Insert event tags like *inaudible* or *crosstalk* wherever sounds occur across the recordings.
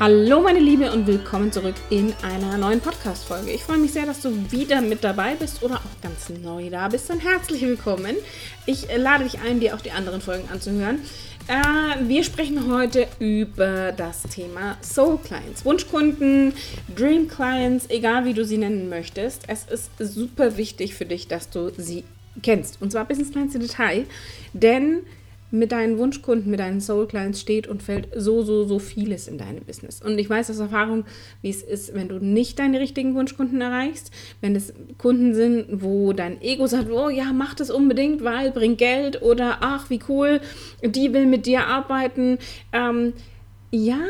Hallo meine Liebe und willkommen zurück in einer neuen Podcast-Folge. Ich freue mich sehr, dass du wieder mit dabei bist oder auch ganz neu da bist. Dann herzlich willkommen. Ich lade dich ein, dir auch die anderen Folgen anzuhören. Äh, wir sprechen heute über das Thema Soul Clients, Wunschkunden, Dream Clients, egal wie du sie nennen möchtest. Es ist super wichtig für dich, dass du sie kennst. Und zwar bis ins kleinste Detail, denn mit deinen Wunschkunden, mit deinen Soul Clients steht und fällt so, so, so vieles in deinem Business. Und ich weiß aus Erfahrung, wie es ist, wenn du nicht deine richtigen Wunschkunden erreichst, wenn es Kunden sind, wo dein Ego sagt, oh ja, mach das unbedingt, weil bringt Geld oder ach, wie cool, die will mit dir arbeiten. Ähm, ja,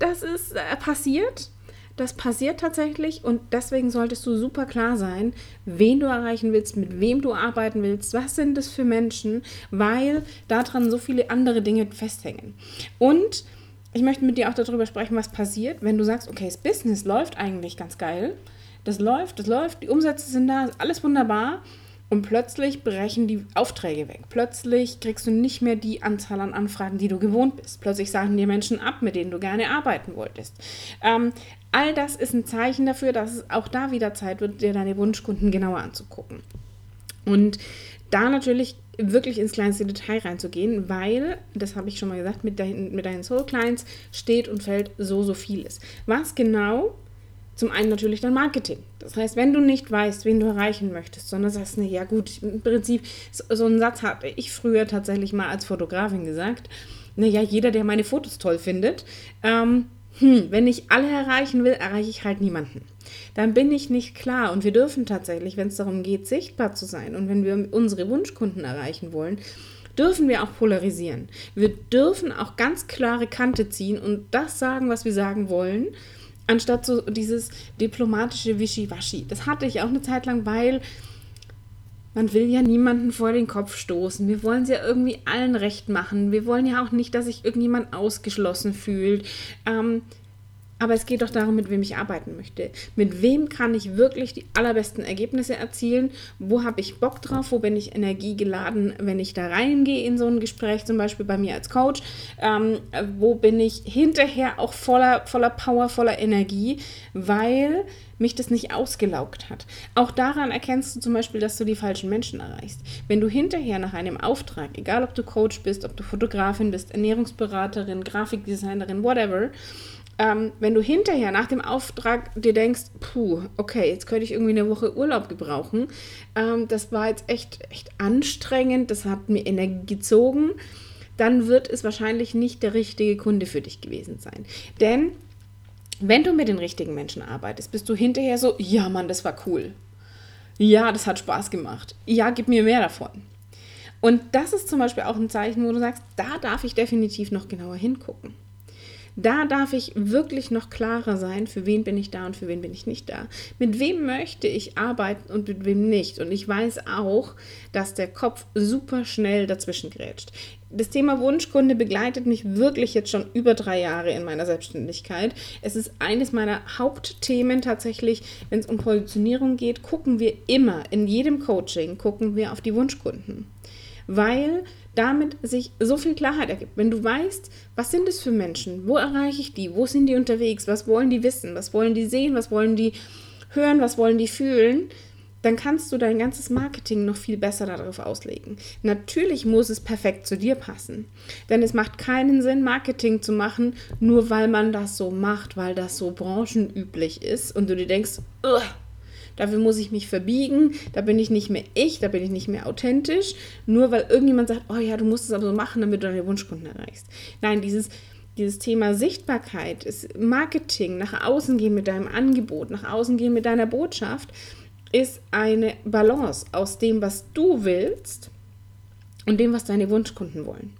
das ist äh, passiert das passiert tatsächlich und deswegen solltest du super klar sein, wen du erreichen willst, mit wem du arbeiten willst, was sind das für Menschen, weil daran so viele andere Dinge festhängen. Und ich möchte mit dir auch darüber sprechen, was passiert, wenn du sagst, okay, das Business läuft eigentlich ganz geil, das läuft, das läuft, die Umsätze sind da, alles wunderbar. Und plötzlich brechen die Aufträge weg. Plötzlich kriegst du nicht mehr die Anzahl an Anfragen, die du gewohnt bist. Plötzlich sagen dir Menschen ab, mit denen du gerne arbeiten wolltest. Ähm, all das ist ein Zeichen dafür, dass es auch da wieder Zeit wird, dir deine Wunschkunden genauer anzugucken. Und da natürlich wirklich ins kleinste Detail reinzugehen, weil, das habe ich schon mal gesagt, mit, dein, mit deinen Soul Clients steht und fällt so, so vieles. Was genau zum einen natürlich dein Marketing. Das heißt, wenn du nicht weißt, wen du erreichen möchtest, sondern sagst, ne, ja gut, im Prinzip, so, einen Satz hatte ich früher tatsächlich mal als Fotografin gesagt, naja, jeder, der meine Fotos toll findet, ähm, hm, wenn ich alle erreichen will, erreiche ich halt niemanden. Dann bin ich nicht klar und wir dürfen tatsächlich, wenn es darum geht, sichtbar zu sein und wenn wir unsere Wunschkunden erreichen wollen, dürfen wir auch polarisieren. Wir dürfen auch ganz klare Kante ziehen und das sagen, was wir sagen wollen Anstatt so dieses diplomatische Wischiwaschi. Das hatte ich auch eine Zeit lang, weil man will ja niemanden vor den Kopf stoßen. Wir wollen es ja irgendwie allen recht machen. Wir wollen ja auch nicht, dass sich irgendjemand ausgeschlossen fühlt. Ähm, aber es geht doch darum, mit wem ich arbeiten möchte. Mit wem kann ich wirklich die allerbesten Ergebnisse erzielen? Wo habe ich Bock drauf? Wo bin ich energiegeladen, wenn ich da reingehe in so ein Gespräch, zum Beispiel bei mir als Coach? Ähm, wo bin ich hinterher auch voller, voller Power, voller Energie, weil mich das nicht ausgelaugt hat. Auch daran erkennst du zum Beispiel, dass du die falschen Menschen erreichst. Wenn du hinterher nach einem Auftrag, egal ob du Coach bist, ob du Fotografin bist, Ernährungsberaterin, Grafikdesignerin, whatever, ähm, wenn du hinterher nach dem Auftrag dir denkst, puh, okay, jetzt könnte ich irgendwie eine Woche Urlaub gebrauchen, ähm, das war jetzt echt, echt anstrengend, das hat mir Energie gezogen, dann wird es wahrscheinlich nicht der richtige Kunde für dich gewesen sein. Denn wenn du mit den richtigen Menschen arbeitest, bist du hinterher so, ja Mann, das war cool. Ja, das hat Spaß gemacht. Ja, gib mir mehr davon. Und das ist zum Beispiel auch ein Zeichen, wo du sagst, da darf ich definitiv noch genauer hingucken. Da darf ich wirklich noch klarer sein, für wen bin ich da und für wen bin ich nicht da. Mit wem möchte ich arbeiten und mit wem nicht. Und ich weiß auch, dass der Kopf super schnell dazwischen grätscht. Das Thema Wunschkunde begleitet mich wirklich jetzt schon über drei Jahre in meiner Selbstständigkeit. Es ist eines meiner Hauptthemen tatsächlich, wenn es um Positionierung geht, gucken wir immer, in jedem Coaching gucken wir auf die Wunschkunden. Weil damit sich so viel Klarheit ergibt. Wenn du weißt, was sind es für Menschen, wo erreiche ich die, wo sind die unterwegs, was wollen die wissen, was wollen die sehen, was wollen die hören, was wollen die fühlen, dann kannst du dein ganzes Marketing noch viel besser darauf auslegen. Natürlich muss es perfekt zu dir passen, denn es macht keinen Sinn, Marketing zu machen, nur weil man das so macht, weil das so branchenüblich ist und du dir denkst, Ugh, Dafür muss ich mich verbiegen, da bin ich nicht mehr ich, da bin ich nicht mehr authentisch, nur weil irgendjemand sagt, oh ja, du musst es aber so machen, damit du deine Wunschkunden erreichst. Nein, dieses, dieses Thema Sichtbarkeit ist Marketing, nach außen gehen mit deinem Angebot, nach außen gehen mit deiner Botschaft, ist eine Balance aus dem, was du willst und dem, was deine Wunschkunden wollen.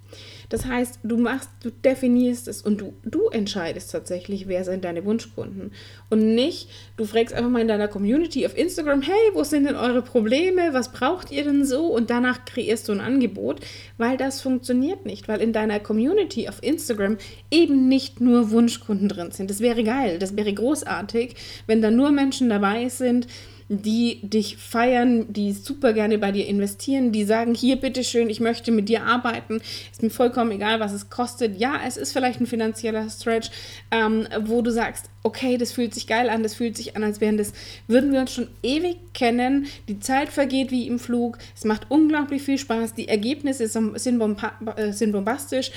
Das heißt, du machst, du definierst es und du, du entscheidest tatsächlich, wer sind deine Wunschkunden. Und nicht, du fragst einfach mal in deiner Community auf Instagram, hey, wo sind denn eure Probleme? Was braucht ihr denn so? Und danach kreierst du ein Angebot, weil das funktioniert nicht, weil in deiner Community auf Instagram eben nicht nur Wunschkunden drin sind. Das wäre geil, das wäre großartig, wenn da nur Menschen dabei sind, die dich feiern, die super gerne bei dir investieren, die sagen, hier bitteschön, ich möchte mit dir arbeiten, ist mir vollkommen egal, was es kostet. Ja, es ist vielleicht ein finanzieller Stretch, ähm, wo du sagst, okay, das fühlt sich geil an, das fühlt sich an, als wären das, würden wir uns schon ewig kennen, die Zeit vergeht wie im Flug, es macht unglaublich viel Spaß, die Ergebnisse sind, bomba äh, sind bombastisch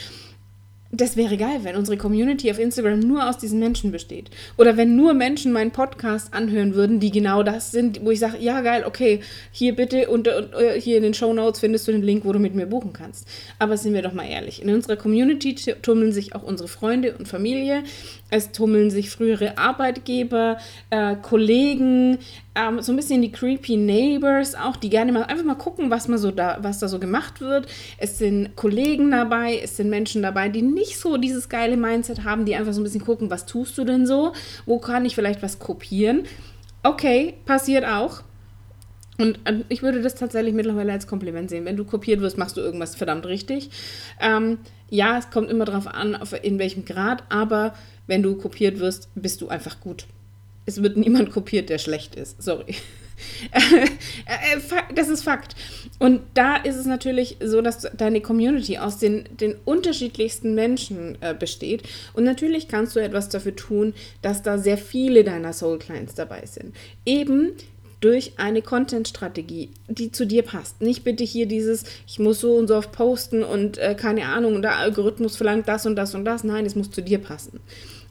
das wäre geil, wenn unsere Community auf Instagram nur aus diesen Menschen besteht. Oder wenn nur Menschen meinen Podcast anhören würden, die genau das sind, wo ich sage, ja geil, okay, hier bitte und, und äh, hier in den Show Notes findest du den Link, wo du mit mir buchen kannst. Aber sind wir doch mal ehrlich, in unserer Community tummeln sich auch unsere Freunde und Familie, es tummeln sich frühere Arbeitgeber, äh, Kollegen, ähm, so ein bisschen die creepy Neighbors auch, die gerne mal einfach mal gucken, was, man so da, was da so gemacht wird. Es sind Kollegen dabei, es sind Menschen dabei, die nicht so dieses geile Mindset haben, die einfach so ein bisschen gucken, was tust du denn so? Wo kann ich vielleicht was kopieren? Okay, passiert auch. Und ähm, ich würde das tatsächlich mittlerweile als Kompliment sehen. Wenn du kopiert wirst, machst du irgendwas verdammt richtig. Ähm, ja, es kommt immer darauf an, in welchem Grad, aber wenn du kopiert wirst, bist du einfach gut. Es wird niemand kopiert, der schlecht ist. Sorry. *laughs* Äh, äh, das ist Fakt. Und da ist es natürlich so, dass deine Community aus den, den unterschiedlichsten Menschen äh, besteht. Und natürlich kannst du etwas dafür tun, dass da sehr viele deiner Soul Clients dabei sind. Eben durch eine Content-Strategie, die zu dir passt. Nicht bitte hier dieses, ich muss so und so oft posten und äh, keine Ahnung, der Algorithmus verlangt das und das und das. Nein, es muss zu dir passen.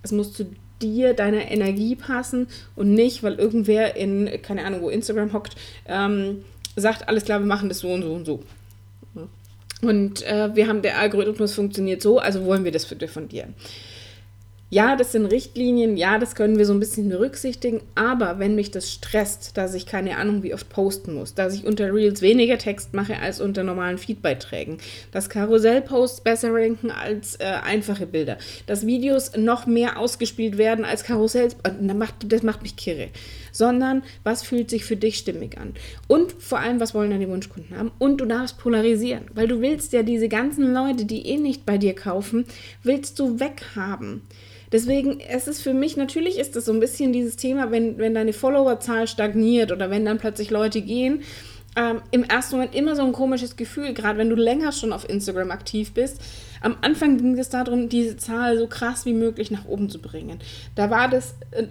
Es muss zu dir, deiner Energie passen und nicht, weil irgendwer in, keine Ahnung, wo Instagram hockt, ähm, sagt, alles klar, wir machen das so und so und so. Und äh, wir haben, der Algorithmus funktioniert so, also wollen wir das für, von dir ja, das sind Richtlinien, ja, das können wir so ein bisschen berücksichtigen, aber wenn mich das stresst, dass ich keine Ahnung wie oft posten muss, dass ich unter Reels weniger Text mache als unter normalen Feedbeiträgen, dass Karussellposts besser ranken als äh, einfache Bilder, dass Videos noch mehr ausgespielt werden als Karussells, äh, das macht, mich kirre, sondern was fühlt sich für dich stimmig an und vor allem, was wollen deine Wunschkunden haben und du darfst polarisieren, weil du willst ja diese ganzen Leute, die eh nicht bei dir kaufen, willst du weghaben. Deswegen, es ist für mich, natürlich ist das so ein bisschen dieses Thema, wenn, wenn deine Followerzahl stagniert oder wenn dann plötzlich Leute gehen, ähm, im ersten Moment immer so ein komisches Gefühl, gerade wenn du länger schon auf Instagram aktiv bist. Am Anfang ging es darum, diese Zahl so krass wie möglich nach oben zu bringen. Da war das, äh,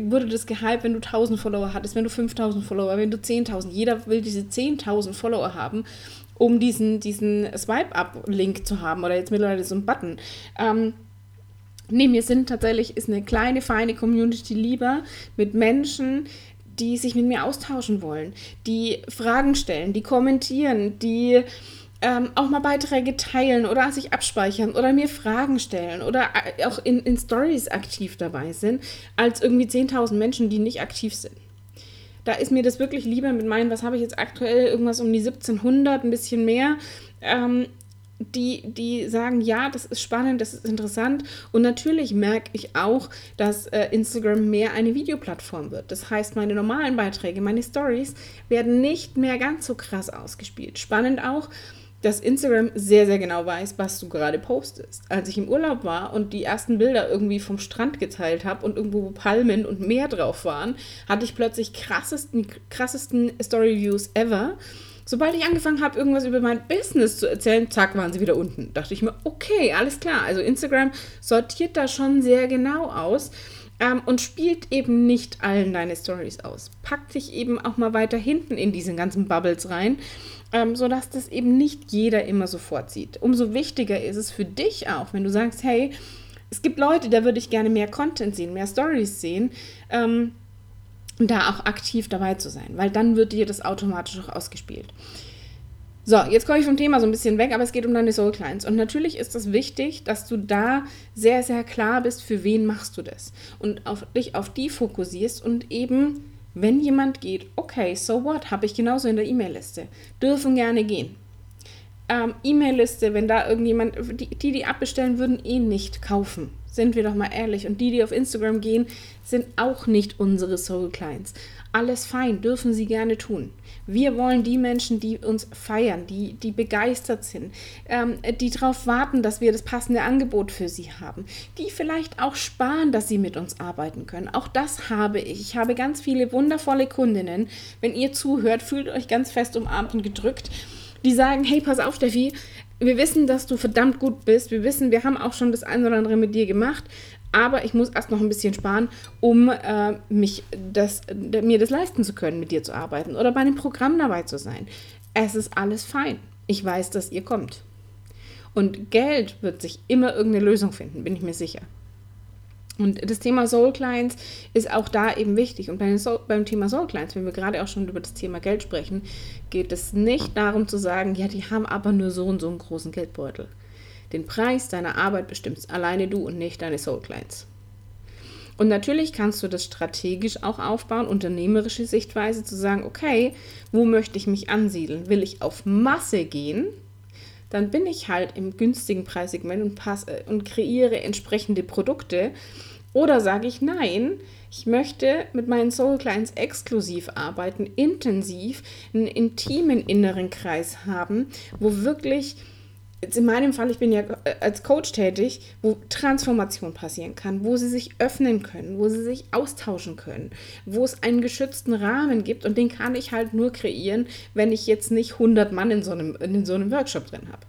wurde das gehypt, wenn du 1000 Follower hattest, wenn du 5000 Follower, wenn du 10.000. Jeder will diese 10.000 Follower haben, um diesen, diesen Swipe-Up-Link zu haben oder jetzt mittlerweile so ein Button. Ähm, Nee, mir sind tatsächlich, ist eine kleine, feine Community lieber mit Menschen, die sich mit mir austauschen wollen, die Fragen stellen, die kommentieren, die ähm, auch mal Beiträge teilen oder sich abspeichern oder mir Fragen stellen oder äh, auch in, in Stories aktiv dabei sind, als irgendwie 10.000 Menschen, die nicht aktiv sind. Da ist mir das wirklich lieber mit meinen, was habe ich jetzt aktuell, irgendwas um die 1700, ein bisschen mehr. Ähm, die, die sagen, ja, das ist spannend, das ist interessant. Und natürlich merke ich auch, dass äh, Instagram mehr eine Videoplattform wird. Das heißt, meine normalen Beiträge, meine Stories werden nicht mehr ganz so krass ausgespielt. Spannend auch, dass Instagram sehr, sehr genau weiß, was du gerade postest. Als ich im Urlaub war und die ersten Bilder irgendwie vom Strand geteilt habe und irgendwo Palmen und Meer drauf waren, hatte ich plötzlich krassesten, krassesten Story-Views ever. Sobald ich angefangen habe, irgendwas über mein Business zu erzählen, zack, waren sie wieder unten. Dachte ich mir, okay, alles klar. Also Instagram sortiert da schon sehr genau aus ähm, und spielt eben nicht allen deine Stories aus. Packt dich eben auch mal weiter hinten in diese ganzen Bubbles rein, ähm, sodass das eben nicht jeder immer sofort sieht. Umso wichtiger ist es für dich auch, wenn du sagst, hey, es gibt Leute, da würde ich gerne mehr Content sehen, mehr Stories sehen. Ähm, da auch aktiv dabei zu sein, weil dann wird dir das automatisch auch ausgespielt. So, jetzt komme ich vom Thema so ein bisschen weg, aber es geht um deine Soul Clients. Und natürlich ist es das wichtig, dass du da sehr, sehr klar bist, für wen machst du das. Und auf dich auf die fokussierst und eben, wenn jemand geht, okay, so what, habe ich genauso in der E-Mail-Liste, dürfen gerne gehen. ähm, E-Mail-Liste, wenn da irgendjemand, die, die, die abbestellen, würden eh nicht kaufen. Sind wir doch mal ehrlich. Und die, die auf Instagram gehen, sind auch nicht unsere Soul Clients. Alles fein, dürfen sie gerne tun. Wir wollen die Menschen, die uns feiern, die, die begeistert sind, ähm, die darauf warten, dass wir das passende Angebot für sie haben, die vielleicht auch sparen, dass sie mit uns arbeiten können. Auch das habe ich. Ich habe ganz viele wundervolle Kundinnen. Wenn ihr zuhört, fühlt euch ganz fest umarmt und gedrückt, die sagen, hey, pass auf, Steffi, wir wissen, dass du verdammt gut bist. Wir wissen, wir haben auch schon das eine oder andere mit dir gemacht aber ich muss erst noch ein bisschen sparen, um äh, mich das, mir das leisten zu können, mit dir zu arbeiten oder bei einem Programm dabei zu sein. Es ist alles fein. Ich weiß, dass ihr kommt. Und Geld wird sich immer irgendeine Lösung finden, bin ich mir sicher. Und das Thema Soul Clients ist auch da eben wichtig. Und beim, Soul, beim Thema Soul Clients, wenn wir gerade auch schon über das Thema Geld sprechen, geht es nicht darum zu sagen, ja, die haben aber nur so und so einen großen Geldbeutel. Den Preis deiner Arbeit bestimmst alleine du und nicht deine Soul Clients. Und natürlich kannst du das strategisch auch aufbauen, unternehmerische Sichtweise zu sagen, okay, wo möchte ich mich ansiedeln? Will ich auf Masse gehen? Dann bin ich halt im günstigen Preissegment und, passe, und kreiere entsprechende Produkte. Oder sage ich, nein, ich möchte mit meinen Soul Clients exklusiv arbeiten, intensiv, einen intimen inneren Kreis haben, wo wirklich jetzt in meinem Fall, ich bin ja äh, als Coach tätig, wo Transformation passieren kann, wo sie sich öffnen können, wo sie sich austauschen können, wo es einen geschützten Rahmen gibt und den kann ich halt nur kreieren, wenn ich jetzt nicht 100 Mann in so einem, in so einem Workshop drin habe.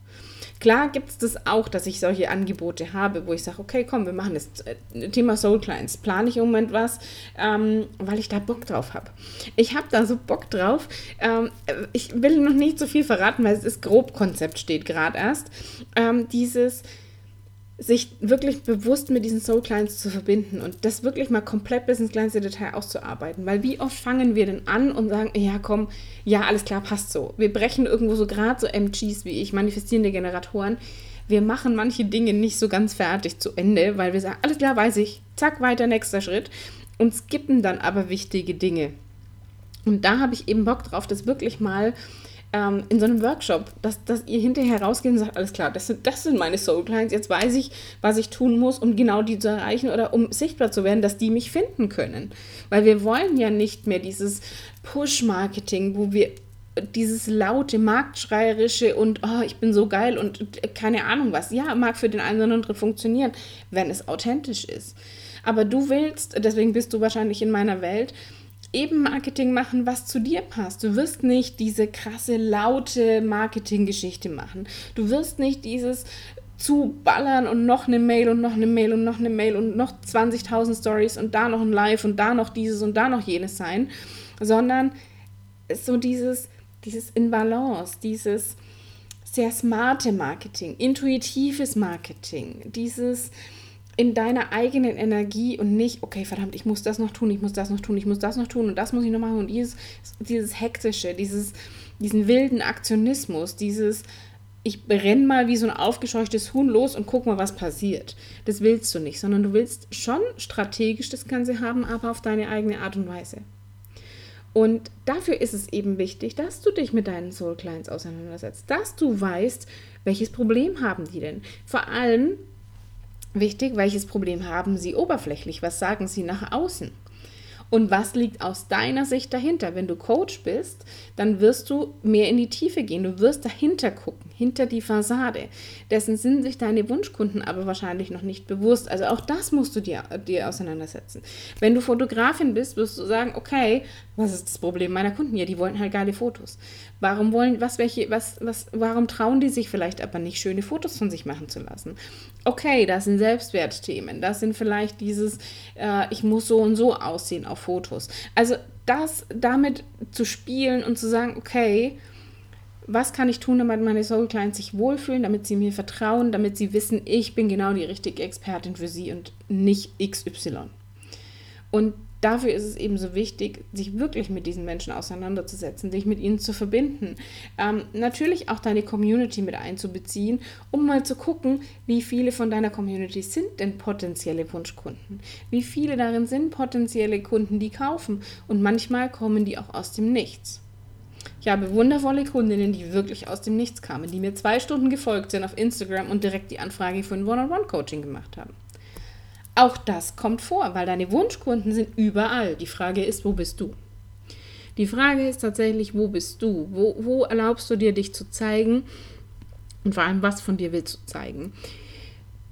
Klar gibt es das auch, dass ich solche Angebote habe, wo ich sage, okay, komm, wir machen das äh, Thema Soul Clients. Plane ich im Moment was, ähm, weil ich da Bock drauf habe. Ich habe da so Bock drauf. Ähm, ich will noch nicht so viel verraten, weil es ist Grobkonzept steht gerade erst. Ähm, dieses sich wirklich bewusst mit diesen Soul Clients zu verbinden und das wirklich mal komplett bis ins kleinste Detail auszuarbeiten. Weil wie oft fangen wir denn an und sagen, ja komm, ja alles klar, passt so. Wir brechen irgendwo so gerade so MGs wie ich, manifestierende Generatoren. Wir machen manche Dinge nicht so ganz fertig zu Ende, weil wir sagen, alles klar, weiß ich, zack, weiter, nächster Schritt und skippen dann aber wichtige Dinge. Und da habe ich eben Bock drauf, das wirklich mal ähm, in so einem Workshop, dass, dass ihr hinterher rausgeht und sagt, alles klar, das sind, das sind meine Soul Clients, jetzt weiß ich, was ich tun muss, um genau die zu erreichen oder um sichtbar zu werden, dass die mich finden können. Weil wir wollen ja nicht mehr dieses Push-Marketing, wo wir dieses laute, marktschreierische und oh, ich bin so geil und keine Ahnung was. Ja, mag für den einen oder anderen funktionieren, wenn es authentisch ist. Aber du willst, deswegen bist du wahrscheinlich in meiner Welt, eben Marketing machen, was zu dir passt. Du wirst nicht diese krasse, laute Marketinggeschichte machen. Du wirst nicht dieses zu ballern und noch eine Mail und noch eine Mail und noch eine Mail und noch 20.000 Stories und da noch ein Live und da noch dieses und da noch jenes sein, sondern so dieses, dieses in Balance, dieses sehr smarte Marketing, intuitives Marketing, dieses in deiner eigenen Energie und nicht, okay, verdammt, ich muss das noch tun, ich muss das noch tun, ich muss das noch tun und das muss ich noch machen und dieses, dieses hektische, dieses, diesen wilden Aktionismus, dieses, ich renne mal wie so ein aufgescheuchtes Huhn los und guck mal, was passiert. Das willst du nicht, sondern du willst schon strategisch das Ganze haben, aber auf deine eigene Art und Weise. Und dafür ist es eben wichtig, dass du dich mit deinen Soul Clients auseinandersetzt, dass du weißt, welches Problem haben die denn. Vor allem, Wichtig, welches Problem haben Sie oberflächlich? Was sagen Sie nach außen? Und was liegt aus deiner Sicht dahinter? Wenn du Coach bist, dann wirst du mehr in die Tiefe gehen. Du wirst dahinter gucken, hinter die Fassade. Dessen sind sich deine Wunschkunden aber wahrscheinlich noch nicht bewusst. Also auch das musst du dir, dir auseinandersetzen. Wenn du Fotografin bist, wirst du sagen, okay, was ist das Problem meiner Kunden? Ja, die wollen halt geile Fotos. Warum wollen, was, welche, was, was, warum trauen die sich vielleicht aber nicht, schöne Fotos von sich machen zu lassen? Okay, das sind Selbstwertthemen. Das sind vielleicht dieses, äh, ich muss so und so aussehen auf Fotos. Also das damit zu spielen und zu sagen, okay, was kann ich tun, damit meine Soul Clients sich wohlfühlen, damit sie mir vertrauen, damit sie wissen, ich bin genau die richtige Expertin für sie und nicht XY. Und dafür ist es eben so wichtig, sich wirklich mit diesen Menschen auseinanderzusetzen, sich mit ihnen zu verbinden. Ähm, natürlich auch deine Community mit einzubeziehen, um mal zu gucken, wie viele von deiner Community sind denn potenzielle Wunschkunden. Wie viele darin sind potenzielle Kunden, die kaufen. Und manchmal kommen die auch aus dem Nichts. Ich habe wundervolle Kundinnen, die wirklich aus dem Nichts kamen, die mir zwei Stunden gefolgt sind auf Instagram und direkt die Anfrage für ein One-on-One-Coaching gemacht haben. Auch das kommt vor, weil deine Wunschkunden sind überall. Die Frage ist, wo bist du? Die Frage ist tatsächlich, wo bist du? Wo, wo erlaubst du dir, dich zu zeigen? Und vor allem, was von dir willst du zeigen?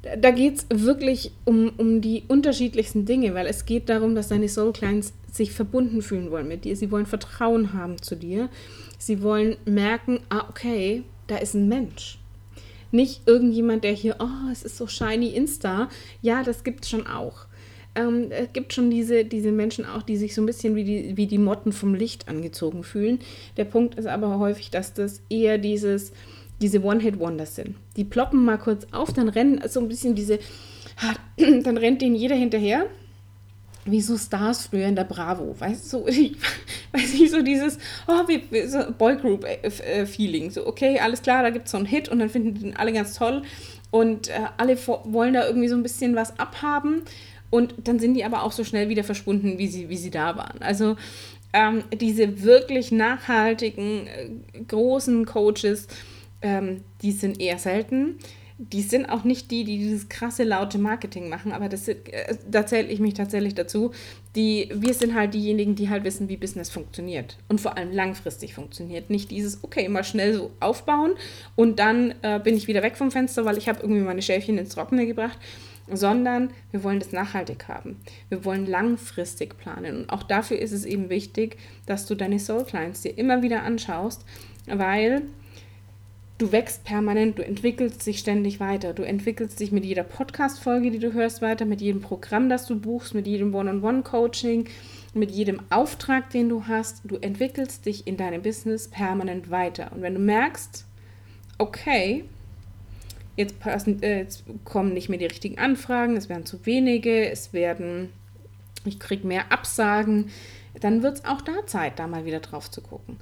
Da geht es wirklich um, um die unterschiedlichsten Dinge, weil es geht darum, dass deine Soul Clients sich verbunden fühlen wollen mit dir. Sie wollen Vertrauen haben zu dir. Sie wollen merken, ah, okay, da ist ein Mensch. Nicht irgendjemand, der hier, oh, es ist so shiny Insta. Ja, das gibt es schon auch. Ähm, es gibt schon diese, diese Menschen auch, die sich so ein bisschen wie die, wie die Motten vom Licht angezogen fühlen. Der Punkt ist aber häufig, dass das eher dieses, diese One-Hit-Wonders sind. Die ploppen mal kurz auf, dann rennen so ein bisschen diese, *clears throat* dann rennt denen jeder hinterher wie so Stars früher in der Bravo, weißt du, so, *laughs* weiß ich, so dieses, oh, wie, so Boygroup-Feeling, äh, äh, so, okay, alles klar, da gibt es so einen Hit und dann finden die den alle ganz toll. Und äh, alle wollen da irgendwie so ein bisschen was abhaben. Und dann sind die aber auch so schnell wieder verschwunden, wie sie, wie sie da waren. Also ähm, diese wirklich nachhaltigen, äh, großen Coaches, ähm, die sind eher selten die sind auch nicht die, die dieses krasse laute Marketing machen, aber das äh, da zähle ich mich tatsächlich dazu. Die, wir sind halt diejenigen, die halt wissen, wie Business funktioniert und vor allem langfristig funktioniert. Nicht dieses, okay, mal schnell so aufbauen und dann äh, bin ich wieder weg vom Fenster, weil ich habe irgendwie meine Schäfchen ins Trockene gebracht, sondern wir wollen das nachhaltig haben. Wir wollen langfristig planen und auch dafür ist es eben wichtig, dass du deine Soul Clients dir immer wieder anschaust, weil du wächst permanent, du entwickelst dich ständig weiter. Du entwickelst dich mit jeder Podcast-Folge, die du hörst, weiter, mit jedem Programm, das du buchst, mit jedem One-on-One-Coaching, mit jedem Auftrag, den du hast. Du entwickelst dich in deinem Business permanent weiter. Und wenn du merkst, okay, jetzt, passen, äh, jetzt kommen nicht mehr die richtigen Anfragen, es werden zu wenige, es werden, ich kriege mehr Absagen, dann wird es auch da Zeit, da mal wieder drauf zu gucken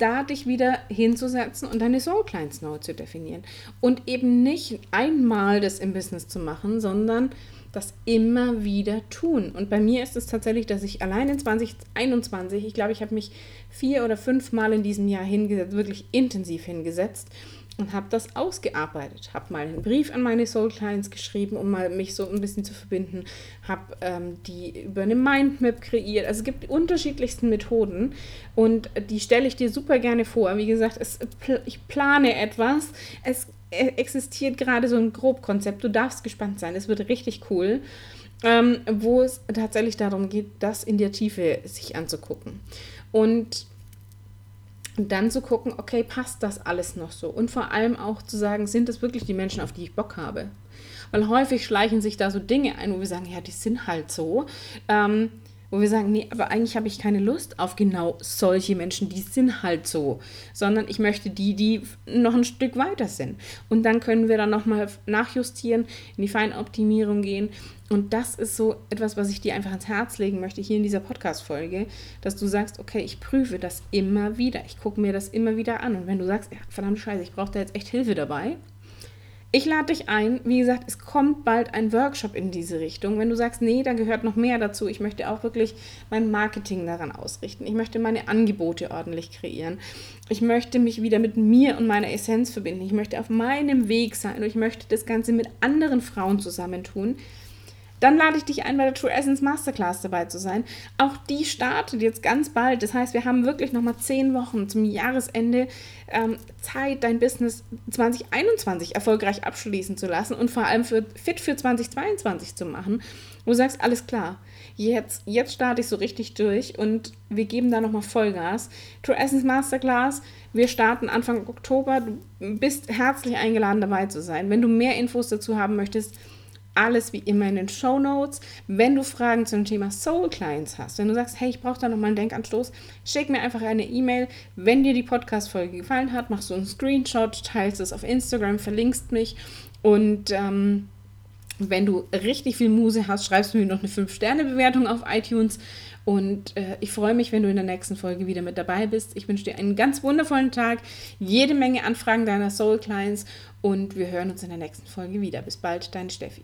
da dich wieder hinzusetzen und deine Soul Clients neu zu definieren. Und eben nicht einmal das im Business zu machen, sondern das immer wieder tun. Und bei mir ist es tatsächlich, dass ich allein in 2021, ich glaube, ich habe mich vier oder fünf Mal in diesem Jahr hingesetzt, wirklich intensiv hingesetzt und habe das ausgearbeitet. Habe mal einen Brief an meine Soul Clients geschrieben, um mal mich so ein bisschen zu verbinden. Habe ähm, die über eine Mindmap kreiert. Also es gibt die unterschiedlichsten Methoden und die stelle ich dir super gerne vor. Wie gesagt, es, ich plane etwas. Es existiert gerade so ein Grobkonzept. Du darfst gespannt sein. Es wird richtig cool. Ähm, wo es tatsächlich darum geht, das in der Tiefe sich anzugucken. Und und dann zu gucken, okay, passt das alles noch so? Und vor allem auch zu sagen, sind das wirklich die Menschen, auf die ich Bock habe? Weil häufig schleichen sich da so Dinge ein, wo wir sagen, ja, die sind halt so. Ähm, wo wir sagen, nee, aber eigentlich habe ich keine Lust auf genau solche Menschen, die sind halt so, sondern ich möchte die, die noch ein Stück weiter sind. Und dann können wir dann nochmal nachjustieren, in die Feinoptimierung gehen und das ist so etwas, was ich dir einfach ans Herz legen möchte hier in dieser Podcast-Folge, dass du sagst, okay, ich prüfe das immer wieder. Ich gucke mir das immer wieder an. Und wenn du sagst, ja, verdammt scheiße, ich brauche da jetzt echt Hilfe dabei, ich lade dich ein. Wie gesagt, es kommt bald ein Workshop in diese Richtung. Wenn du sagst, nee, da gehört noch mehr dazu. Ich möchte auch wirklich mein Marketing daran ausrichten. Ich möchte meine Angebote ordentlich kreieren. Ich möchte mich wieder mit mir und meiner Essenz verbinden. Ich möchte auf meinem Weg sein und ich möchte das Ganze mit anderen Frauen zusammentun dann lade ich dich ein, bei der True Essence Masterclass dabei zu sein. Auch die startet jetzt ganz bald. Das heißt, wir haben wirklich nochmal zehn Wochen zum Jahresende ähm, Zeit, dein Business 2021 erfolgreich abschließen zu lassen und vor allem für, fit für 2022 zu machen. Wo du sagst, alles klar, jetzt, jetzt starte ich so richtig durch und wir geben da nochmal Vollgas. True Essence Masterclass, wir starten Anfang Oktober. Du bist herzlich eingeladen, dabei zu sein. Wenn du mehr Infos dazu haben möchtest, alles wie immer in den Show Notes. Wenn du Fragen zum Thema Soul Clients hast, wenn du sagst, hey, ich brauche da nochmal einen Denkanstoß, schick mir einfach eine E-Mail. Wenn dir die Podcast-Folge gefallen hat, machst du einen Screenshot, teilst es auf Instagram, verlinkst mich und ähm, wenn du richtig viel Muse hast, schreibst du mir noch eine 5-Sterne-Bewertung auf iTunes. Und äh, ich freue mich, wenn du in der nächsten Folge wieder mit dabei bist. Ich wünsche dir einen ganz wundervollen Tag, jede Menge Anfragen deiner Soul Clients und wir hören uns in der nächsten Folge wieder. Bis bald, deine Steffi.